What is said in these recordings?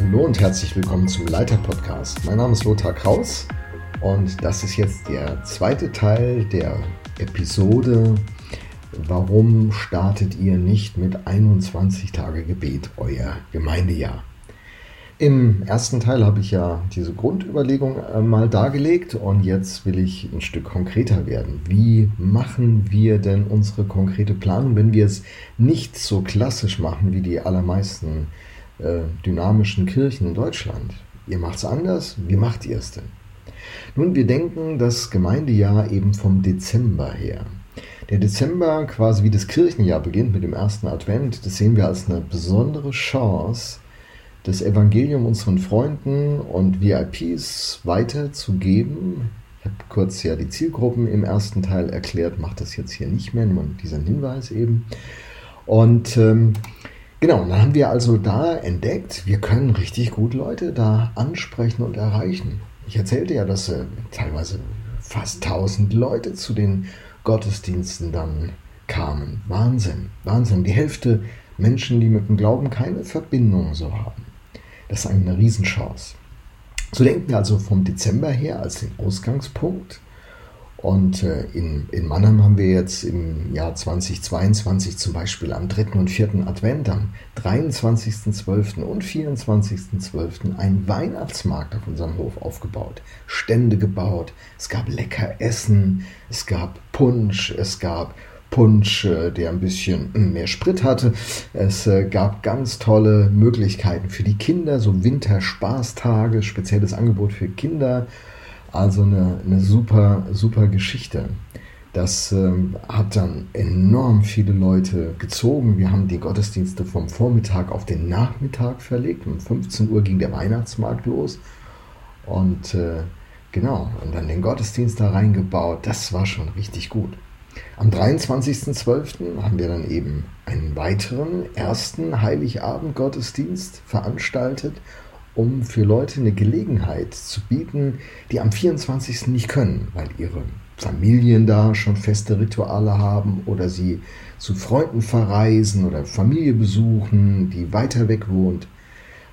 Hallo und herzlich willkommen zum Leiter Podcast. Mein Name ist Lothar Kraus und das ist jetzt der zweite Teil der Episode Warum startet ihr nicht mit 21 Tage Gebet euer Gemeindejahr? Im ersten Teil habe ich ja diese Grundüberlegung äh, mal dargelegt und jetzt will ich ein Stück konkreter werden. Wie machen wir denn unsere konkrete Planung, wenn wir es nicht so klassisch machen wie die allermeisten äh, dynamischen Kirchen in Deutschland? Ihr macht es anders, wie macht ihr es denn? Nun, wir denken das Gemeindejahr eben vom Dezember her. Der Dezember, quasi wie das Kirchenjahr beginnt mit dem ersten Advent, das sehen wir als eine besondere Chance, das Evangelium unseren Freunden und VIPs weiterzugeben. Ich habe kurz ja die Zielgruppen im ersten Teil erklärt, mache das jetzt hier nicht mehr, nur diesen Hinweis eben. Und ähm, genau, dann haben wir also da entdeckt, wir können richtig gut Leute da ansprechen und erreichen. Ich erzählte ja, dass äh, teilweise fast 1000 Leute zu den Gottesdiensten dann kamen. Wahnsinn, Wahnsinn. Die Hälfte Menschen, die mit dem Glauben keine Verbindung so haben. Das ist eine Riesenchance. So denken wir also vom Dezember her als den Ausgangspunkt. Und äh, in, in Mannheim haben wir jetzt im Jahr 2022 zum Beispiel am 3. und 4. Advent, am 23.12. und 24.12. einen Weihnachtsmarkt auf unserem Hof aufgebaut. Stände gebaut, es gab lecker Essen, es gab Punsch, es gab Punsch, äh, der ein bisschen hm, mehr Sprit hatte. Es äh, gab ganz tolle Möglichkeiten für die Kinder, so Winterspaßtage, spezielles Angebot für Kinder. Also eine, eine super, super Geschichte. Das ähm, hat dann enorm viele Leute gezogen. Wir haben die Gottesdienste vom Vormittag auf den Nachmittag verlegt. Um 15 Uhr ging der Weihnachtsmarkt los. Und äh, genau, und dann den Gottesdienst da reingebaut. Das war schon richtig gut. Am 23.12. haben wir dann eben einen weiteren ersten Heiligabend-Gottesdienst veranstaltet, um für Leute eine Gelegenheit zu bieten, die am 24. nicht können, weil ihre Familien da schon feste Rituale haben oder sie zu Freunden verreisen oder Familie besuchen, die weiter weg wohnt.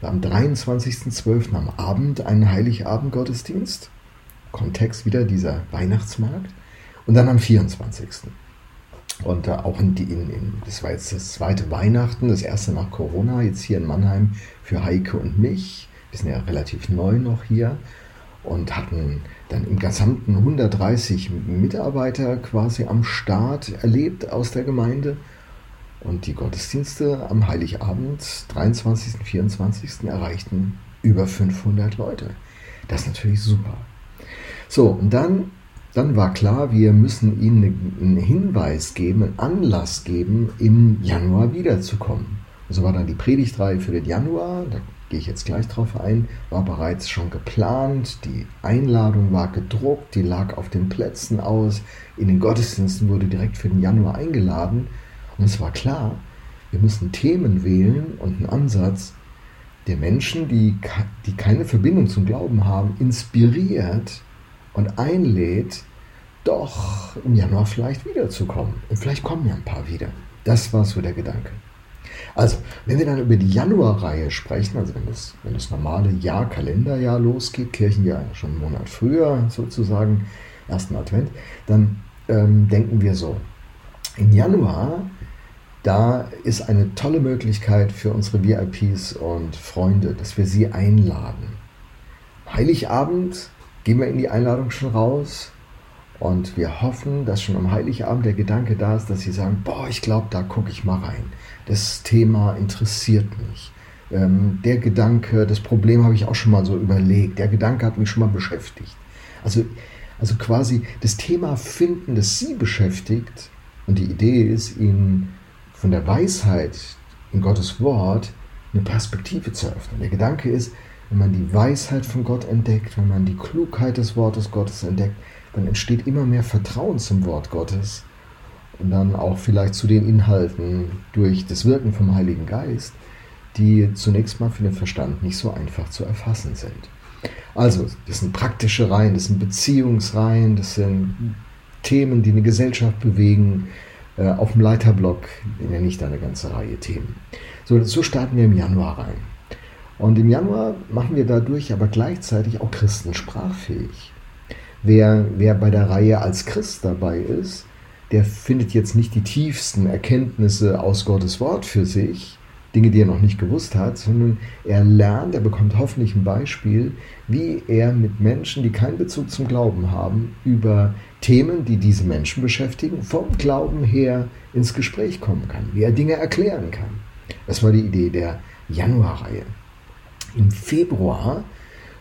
Am 23.12. am Abend einen Heiligabend-Gottesdienst. Kontext wieder dieser Weihnachtsmarkt. Und dann am 24. Und äh, auch in, in, in, das war jetzt das zweite Weihnachten, das erste nach Corona, jetzt hier in Mannheim für Heike und mich. Wir sind ja relativ neu noch hier und hatten dann im gesamten 130 Mitarbeiter quasi am Start erlebt aus der Gemeinde. Und die Gottesdienste am Heiligabend, 23. 24. erreichten über 500 Leute. Das ist natürlich super. So, und dann dann war klar, wir müssen ihnen einen Hinweis geben, einen Anlass geben, im Januar wiederzukommen. so war dann die Predigtreihe für den Januar, da gehe ich jetzt gleich drauf ein, war bereits schon geplant, die Einladung war gedruckt, die lag auf den Plätzen aus, in den Gottesdiensten wurde direkt für den Januar eingeladen und es war klar, wir müssen Themen wählen und einen Ansatz, der Menschen, die, die keine Verbindung zum Glauben haben, inspiriert, und einlädt, doch im Januar vielleicht wiederzukommen. Und vielleicht kommen ja ein paar wieder. Das war so der Gedanke. Also, wenn wir dann über die Januarreihe sprechen, also wenn das, wenn das normale Jahr, Kalenderjahr losgeht, Kirchenjahr schon einen Monat früher sozusagen, ersten Advent, dann ähm, denken wir so, im Januar, da ist eine tolle Möglichkeit für unsere VIPs und Freunde, dass wir sie einladen. Heiligabend gehen wir in die Einladung schon raus und wir hoffen, dass schon am Heiligabend der Gedanke da ist, dass sie sagen, boah, ich glaube, da gucke ich mal rein. Das Thema interessiert mich. Ähm, der Gedanke, das Problem habe ich auch schon mal so überlegt. Der Gedanke hat mich schon mal beschäftigt. Also, also quasi das Thema finden, das sie beschäftigt. Und die Idee ist, ihnen von der Weisheit in Gottes Wort eine Perspektive zu öffnen. Der Gedanke ist, wenn man die Weisheit von Gott entdeckt, wenn man die Klugheit des Wortes Gottes entdeckt, dann entsteht immer mehr Vertrauen zum Wort Gottes und dann auch vielleicht zu den Inhalten durch das Wirken vom Heiligen Geist, die zunächst mal für den Verstand nicht so einfach zu erfassen sind. Also, das sind praktische Reihen, das sind Beziehungsreihen, das sind Themen, die eine Gesellschaft bewegen. Äh, auf dem Leiterblock nenne ich da eine ganze Reihe Themen. So, so starten wir im Januar rein. Und im Januar machen wir dadurch aber gleichzeitig auch Christen sprachfähig. Wer, wer bei der Reihe als Christ dabei ist, der findet jetzt nicht die tiefsten Erkenntnisse aus Gottes Wort für sich, Dinge, die er noch nicht gewusst hat, sondern er lernt, er bekommt hoffentlich ein Beispiel, wie er mit Menschen, die keinen Bezug zum Glauben haben, über Themen, die diese Menschen beschäftigen, vom Glauben her ins Gespräch kommen kann, wie er Dinge erklären kann. Das war die Idee der Januarreihe. Im Februar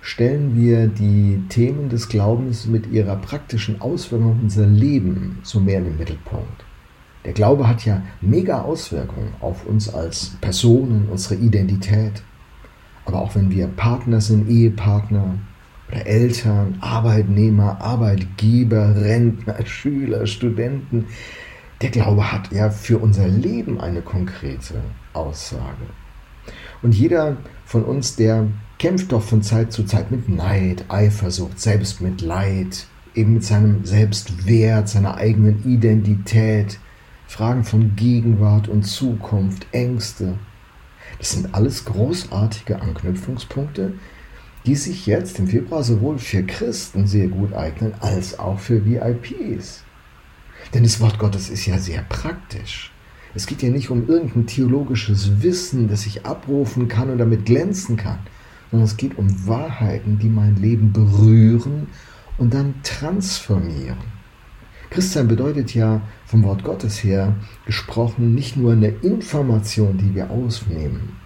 stellen wir die Themen des Glaubens mit ihrer praktischen Auswirkung auf unser Leben so mehr in den Mittelpunkt. Der Glaube hat ja mega Auswirkungen auf uns als Personen, unsere Identität. Aber auch wenn wir Partner sind, Ehepartner oder Eltern, Arbeitnehmer, Arbeitgeber, Rentner, Schüler, Studenten, der Glaube hat ja für unser Leben eine konkrete Aussage. Und jeder von uns, der kämpft doch von Zeit zu Zeit mit Neid, Eifersucht, Selbstmitleid, eben mit seinem Selbstwert, seiner eigenen Identität, Fragen von Gegenwart und Zukunft, Ängste. Das sind alles großartige Anknüpfungspunkte, die sich jetzt im Februar sowohl für Christen sehr gut eignen als auch für VIPs. Denn das Wort Gottes ist ja sehr praktisch. Es geht ja nicht um irgendein theologisches Wissen, das ich abrufen kann und damit glänzen kann, sondern es geht um Wahrheiten, die mein Leben berühren und dann transformieren. Christsein bedeutet ja vom Wort Gottes her gesprochen nicht nur eine Information, die wir aufnehmen,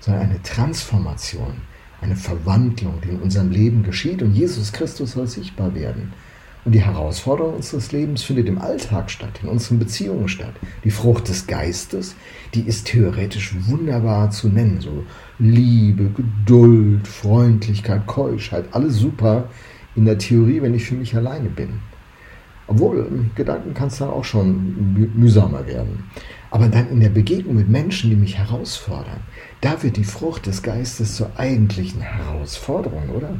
sondern eine Transformation, eine Verwandlung, die in unserem Leben geschieht und Jesus Christus soll sichtbar werden. Und die Herausforderung unseres Lebens findet im Alltag statt, in unseren Beziehungen statt. Die Frucht des Geistes, die ist theoretisch wunderbar zu nennen. So Liebe, Geduld, Freundlichkeit, Keuschheit, alles super in der Theorie, wenn ich für mich alleine bin. Obwohl, Gedanken kann es dann auch schon mühsamer werden. Aber dann in der Begegnung mit Menschen, die mich herausfordern, da wird die Frucht des Geistes zur eigentlichen Herausforderung, oder?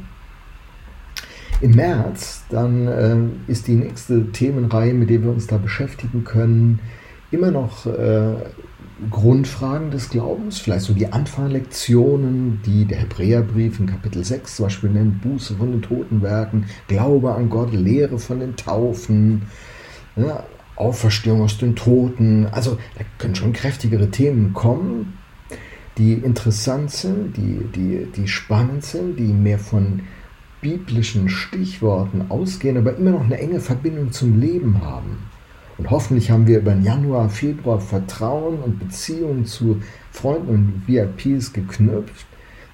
Im März, dann äh, ist die nächste Themenreihe, mit der wir uns da beschäftigen können, immer noch äh, Grundfragen des Glaubens, vielleicht so die Anfangslektionen, die der Hebräerbrief in Kapitel 6 zum Beispiel nennt, Buße von den Totenwerken, Glaube an Gott, Lehre von den Taufen, ja, Auferstehung aus den Toten. Also da können schon kräftigere Themen kommen, die interessant sind, die, die, die spannend sind, die mehr von biblischen Stichworten ausgehen, aber immer noch eine enge Verbindung zum Leben haben. Und hoffentlich haben wir über den Januar, Februar Vertrauen und Beziehungen zu Freunden und VIPs geknüpft,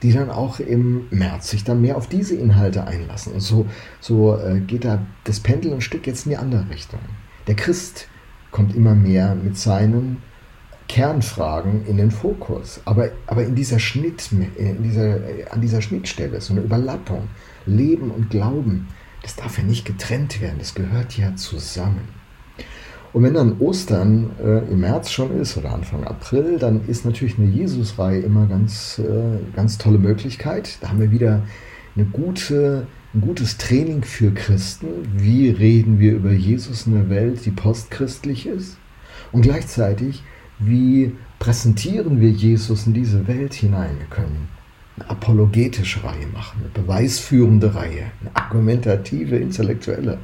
die dann auch im März sich dann mehr auf diese Inhalte einlassen. Und so, so äh, geht da das Pendel ein Stück jetzt in die andere Richtung. Der Christ kommt immer mehr mit seinen Kernfragen in den Fokus. Aber, aber in dieser Schnitt, in dieser, an dieser Schnittstelle, so eine Überlappung, Leben und Glauben, das darf ja nicht getrennt werden, das gehört ja zusammen. Und wenn dann Ostern äh, im März schon ist oder Anfang April, dann ist natürlich eine Jesus-Reihe immer ganz, äh, ganz tolle Möglichkeit. Da haben wir wieder eine gute, ein gutes Training für Christen. Wie reden wir über Jesus in der Welt, die postchristlich ist? Und gleichzeitig, wie präsentieren wir Jesus in diese Welt hinein? Wir können eine apologetische Reihe machen, eine beweisführende Reihe, eine argumentative, intellektuelle.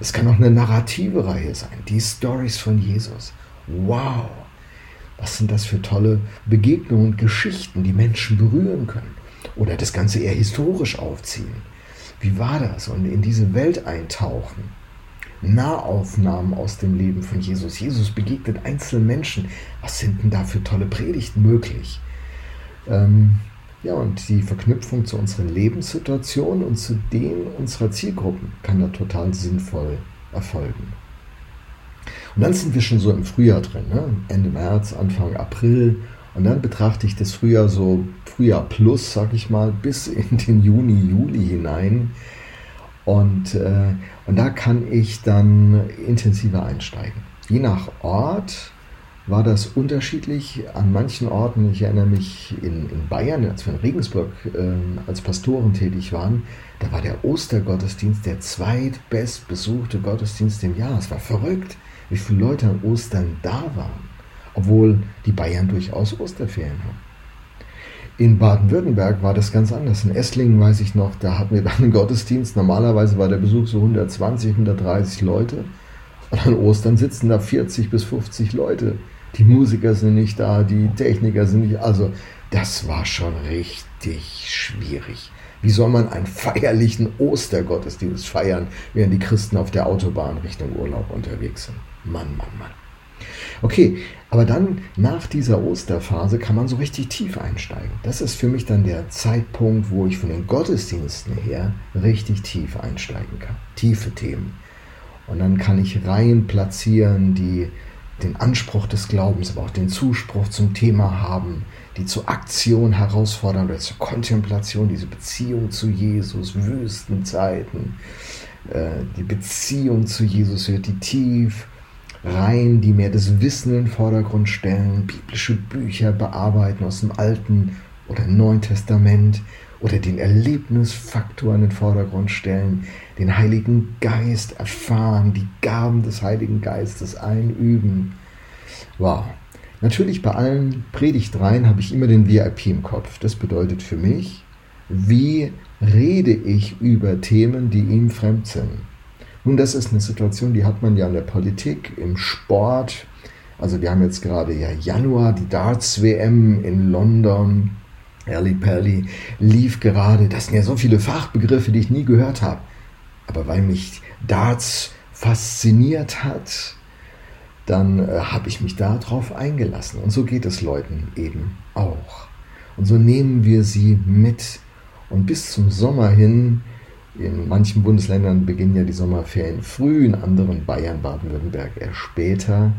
Es kann auch eine narrative Reihe sein, die Stories von Jesus. Wow, was sind das für tolle Begegnungen und Geschichten, die Menschen berühren können. Oder das Ganze eher historisch aufziehen. Wie war das? Und in diese Welt eintauchen. Nahaufnahmen aus dem Leben von Jesus. Jesus begegnet einzelnen Menschen. Was sind denn da für tolle Predigten möglich? Ähm, ja, und die Verknüpfung zu unseren Lebenssituationen und zu denen unserer Zielgruppen kann da total sinnvoll erfolgen. Und dann sind wir schon so im Frühjahr drin, ne? Ende März, Anfang April. Und dann betrachte ich das Frühjahr so, Frühjahr plus, sag ich mal, bis in den Juni, Juli hinein. Und, äh, und da kann ich dann intensiver einsteigen. Je nach Ort war das unterschiedlich. An manchen Orten, ich erinnere mich in, in Bayern, als wir in Regensburg äh, als Pastoren tätig waren, da war der Ostergottesdienst der zweitbestbesuchte Gottesdienst im Jahr. Es war verrückt, wie viele Leute an Ostern da waren, obwohl die Bayern durchaus Osterferien haben. In Baden-Württemberg war das ganz anders. In Esslingen weiß ich noch, da hatten wir dann einen Gottesdienst. Normalerweise war der Besuch so 120, 130 Leute. Und an Ostern sitzen da 40 bis 50 Leute. Die Musiker sind nicht da, die Techniker sind nicht. Also, das war schon richtig schwierig. Wie soll man einen feierlichen Ostergottesdienst feiern, während die Christen auf der Autobahn Richtung Urlaub unterwegs sind? Mann, Mann, Mann. Okay, aber dann nach dieser Osterphase kann man so richtig tief einsteigen. Das ist für mich dann der Zeitpunkt, wo ich von den Gottesdiensten her richtig tief einsteigen kann. Tiefe Themen. Und dann kann ich Reihen platzieren, die den Anspruch des Glaubens, aber auch den Zuspruch zum Thema haben, die zur Aktion herausfordern oder zur Kontemplation, diese Beziehung zu Jesus, Wüstenzeiten. Äh, die Beziehung zu Jesus wird die tief Reihen, die mehr das Wissen in den Vordergrund stellen, biblische Bücher bearbeiten aus dem Alten oder Neuen Testament oder den Erlebnisfaktor in den Vordergrund stellen, den Heiligen Geist erfahren, die Gaben des Heiligen Geistes einüben. Wow. Natürlich bei allen Predigtreihen habe ich immer den VIP im Kopf. Das bedeutet für mich, wie rede ich über Themen, die ihm fremd sind? Nun, das ist eine Situation, die hat man ja in der Politik, im Sport. Also wir haben jetzt gerade ja Januar, die Darts-WM in London. Early Perly lief gerade. Das sind ja so viele Fachbegriffe, die ich nie gehört habe. Aber weil mich Darts fasziniert hat, dann äh, habe ich mich darauf eingelassen. Und so geht es Leuten eben auch. Und so nehmen wir sie mit. Und bis zum Sommer hin in manchen Bundesländern beginnen ja die Sommerferien früh, in anderen Bayern, Baden-Württemberg eher später.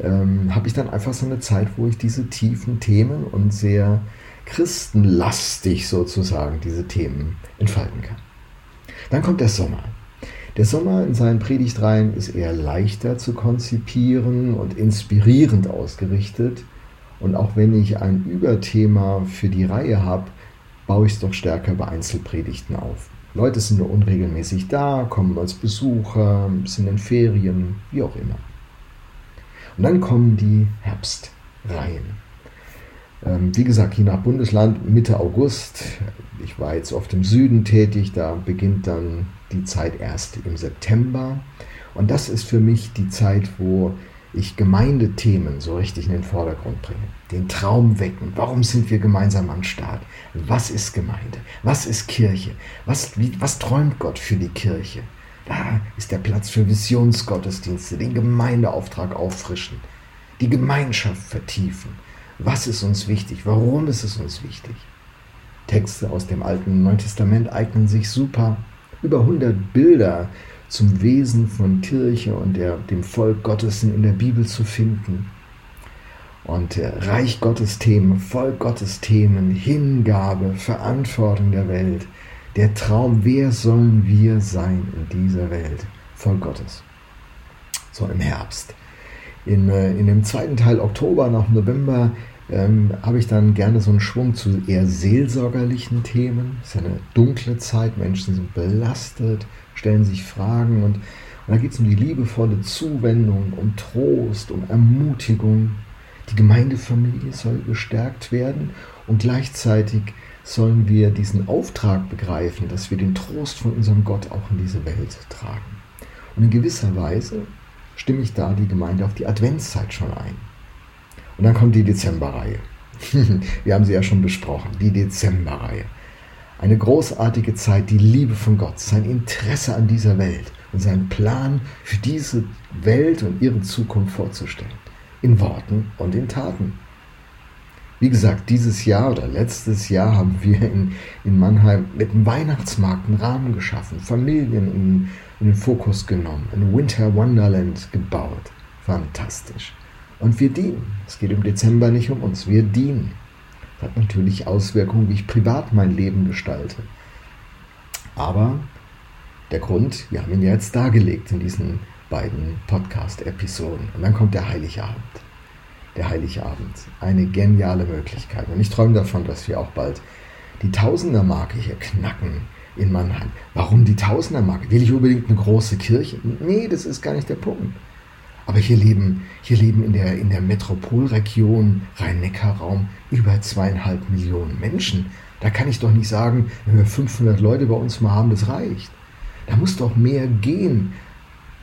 Ähm, habe ich dann einfach so eine Zeit, wo ich diese tiefen Themen und sehr christenlastig sozusagen diese Themen entfalten kann. Dann kommt der Sommer. Der Sommer in seinen Predigtreihen ist eher leichter zu konzipieren und inspirierend ausgerichtet. Und auch wenn ich ein Überthema für die Reihe habe, baue ich es doch stärker bei Einzelpredigten auf. Leute sind nur unregelmäßig da, kommen als Besucher, sind in Ferien, wie auch immer. Und dann kommen die Herbstreihen. Ähm, wie gesagt, je nach Bundesland Mitte August. Ich war jetzt oft im Süden tätig, da beginnt dann die Zeit erst im September. Und das ist für mich die Zeit, wo ich Gemeindethemen so richtig in den Vordergrund bringe. Den Traum wecken. Warum sind wir gemeinsam am Start? Was ist Gemeinde? Was ist Kirche? Was, wie, was träumt Gott für die Kirche? Da ist der Platz für Visionsgottesdienste, den Gemeindeauftrag auffrischen, die Gemeinschaft vertiefen. Was ist uns wichtig? Warum ist es uns wichtig? Texte aus dem Alten und Neuen Testament eignen sich super. Über 100 Bilder zum Wesen von Kirche und der, dem Volk Gottes sind in der Bibel zu finden. Und Reich Gottes Themen, Volk Gottes Themen, Hingabe, Verantwortung der Welt, der Traum, wer sollen wir sein in dieser Welt? Volk Gottes. So im Herbst. In, äh, in dem zweiten Teil Oktober nach November ähm, habe ich dann gerne so einen Schwung zu eher seelsorgerlichen Themen. Es ist eine dunkle Zeit, Menschen sind belastet, stellen sich Fragen und, und da geht es um die liebevolle Zuwendung, um Trost, um Ermutigung. Die Gemeindefamilie soll gestärkt werden und gleichzeitig sollen wir diesen Auftrag begreifen, dass wir den Trost von unserem Gott auch in diese Welt tragen. Und in gewisser Weise stimme ich da die Gemeinde auf die Adventszeit schon ein. Und dann kommt die Dezemberreihe. wir haben sie ja schon besprochen, die Dezemberreihe. Eine großartige Zeit, die Liebe von Gott, sein Interesse an dieser Welt und seinen Plan für diese Welt und ihre Zukunft vorzustellen. In Worten und in Taten. Wie gesagt, dieses Jahr oder letztes Jahr haben wir in, in Mannheim mit dem Weihnachtsmarkt einen Rahmen geschaffen, Familien in, in den Fokus genommen, ein Winter Wonderland gebaut. Fantastisch. Und wir dienen. Es geht im Dezember nicht um uns, wir dienen hat natürlich Auswirkungen, wie ich privat mein Leben gestalte. Aber der Grund, wir haben ihn ja jetzt dargelegt in diesen beiden Podcast-Episoden. Und dann kommt der Heiligabend. Der Heiligabend. Eine geniale Möglichkeit. Und ich träume davon, dass wir auch bald die Tausender-Marke hier knacken in Mannheim. Warum die Tausender-Marke? Will ich unbedingt eine große Kirche? Nee, das ist gar nicht der Punkt. Aber hier leben, hier leben in der, in der Metropolregion Rhein-Neckar-Raum über zweieinhalb Millionen Menschen. Da kann ich doch nicht sagen, wenn wir 500 Leute bei uns mal haben, das reicht. Da muss doch mehr gehen.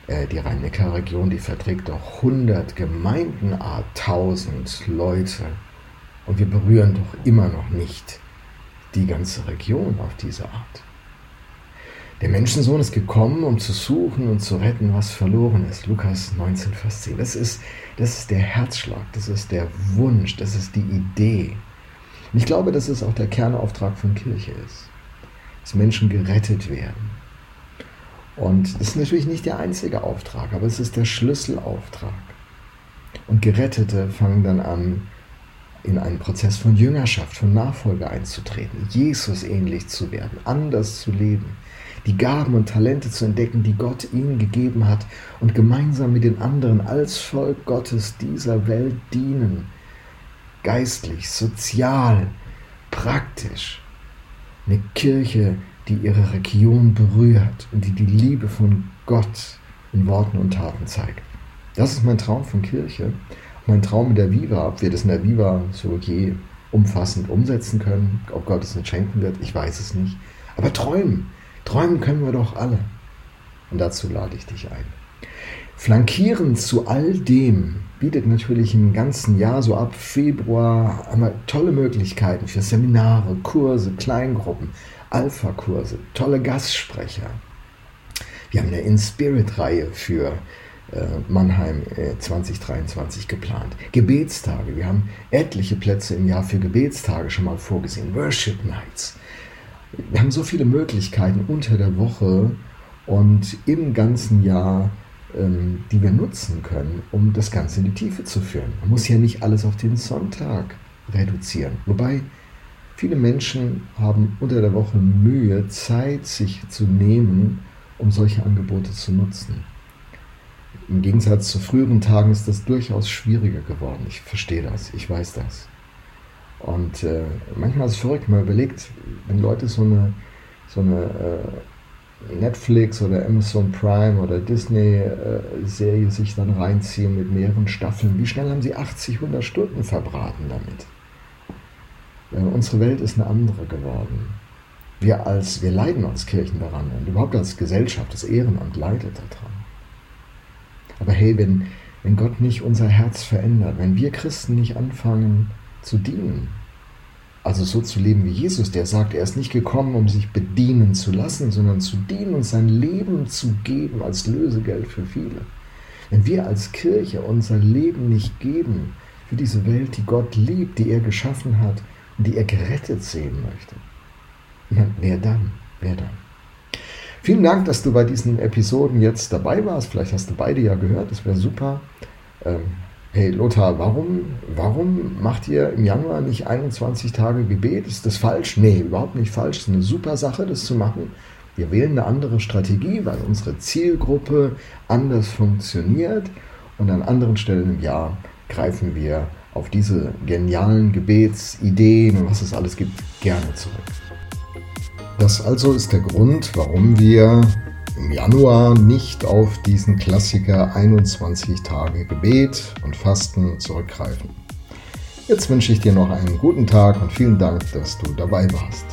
Äh, die Rhein-Neckar-Region, die verträgt doch 100 Gemeinden, a 1000 Leute. Und wir berühren doch immer noch nicht die ganze Region auf diese Art. Der Menschensohn ist gekommen, um zu suchen und zu retten, was verloren ist. Lukas 19, Vers 10. Das ist, das ist der Herzschlag, das ist der Wunsch, das ist die Idee. Und ich glaube, dass es auch der Kernauftrag von Kirche ist, dass Menschen gerettet werden. Und das ist natürlich nicht der einzige Auftrag, aber es ist der Schlüsselauftrag. Und Gerettete fangen dann an, in einen Prozess von Jüngerschaft, von Nachfolge einzutreten, Jesus ähnlich zu werden, anders zu leben, die Gaben und Talente zu entdecken, die Gott ihnen gegeben hat und gemeinsam mit den anderen als Volk Gottes dieser Welt dienen. Geistlich, sozial, praktisch. Eine Kirche, die ihre Region berührt und die die Liebe von Gott in Worten und Taten zeigt. Das ist mein Traum von Kirche. Mein Traum mit der Viva, ob wir das in der Viva so je umfassend umsetzen können, ob Gott es nicht schenken wird, ich weiß es nicht. Aber träumen, Träumen können wir doch alle. Und dazu lade ich dich ein. Flankierend zu all dem bietet natürlich im ganzen Jahr, so ab Februar, einmal tolle Möglichkeiten für Seminare, Kurse, Kleingruppen, Alpha-Kurse, tolle Gastsprecher. Wir haben eine In-Spirit-Reihe für äh, Mannheim 2023 äh, geplant. Gebetstage. Wir haben etliche Plätze im Jahr für Gebetstage schon mal vorgesehen. Worship Nights wir haben so viele Möglichkeiten unter der Woche und im ganzen Jahr, ähm, die wir nutzen können, um das Ganze in die Tiefe zu führen. Man muss ja nicht alles auf den Sonntag reduzieren. Wobei viele Menschen haben unter der Woche Mühe, Zeit sich zu nehmen, um solche Angebote zu nutzen. Im Gegensatz zu früheren Tagen ist das durchaus schwieriger geworden. Ich verstehe das, ich weiß das. Und äh, manchmal ist es verrückt, man überlegt, wenn Leute so eine, so eine äh, Netflix oder Amazon Prime oder Disney-Serie äh, sich dann reinziehen mit mehreren Staffeln, wie schnell haben sie 80, 100 Stunden verbraten damit? Äh, unsere Welt ist eine andere geworden. Wir, als, wir leiden als Kirchen daran und überhaupt als Gesellschaft, das Ehrenamt leidet daran. Aber hey, wenn, wenn Gott nicht unser Herz verändert, wenn wir Christen nicht anfangen, zu dienen. Also so zu leben wie Jesus, der sagt, er ist nicht gekommen, um sich bedienen zu lassen, sondern zu dienen und sein Leben zu geben als Lösegeld für viele. Wenn wir als Kirche unser Leben nicht geben für diese Welt, die Gott liebt, die er geschaffen hat und die er gerettet sehen möchte, wer dann? Wer dann? Vielen Dank, dass du bei diesen Episoden jetzt dabei warst. Vielleicht hast du beide ja gehört, das wäre super. Ähm, Hey Lothar, warum, warum macht ihr im Januar nicht 21 Tage Gebet? Ist das falsch? Nee, überhaupt nicht falsch. Es ist eine super Sache, das zu machen. Wir wählen eine andere Strategie, weil unsere Zielgruppe anders funktioniert. Und an anderen Stellen im Jahr greifen wir auf diese genialen Gebetsideen und was es alles gibt, gerne zurück. Das also ist der Grund, warum wir im Januar nicht auf diesen Klassiker 21 Tage Gebet und Fasten zurückgreifen. Jetzt wünsche ich dir noch einen guten Tag und vielen Dank, dass du dabei warst.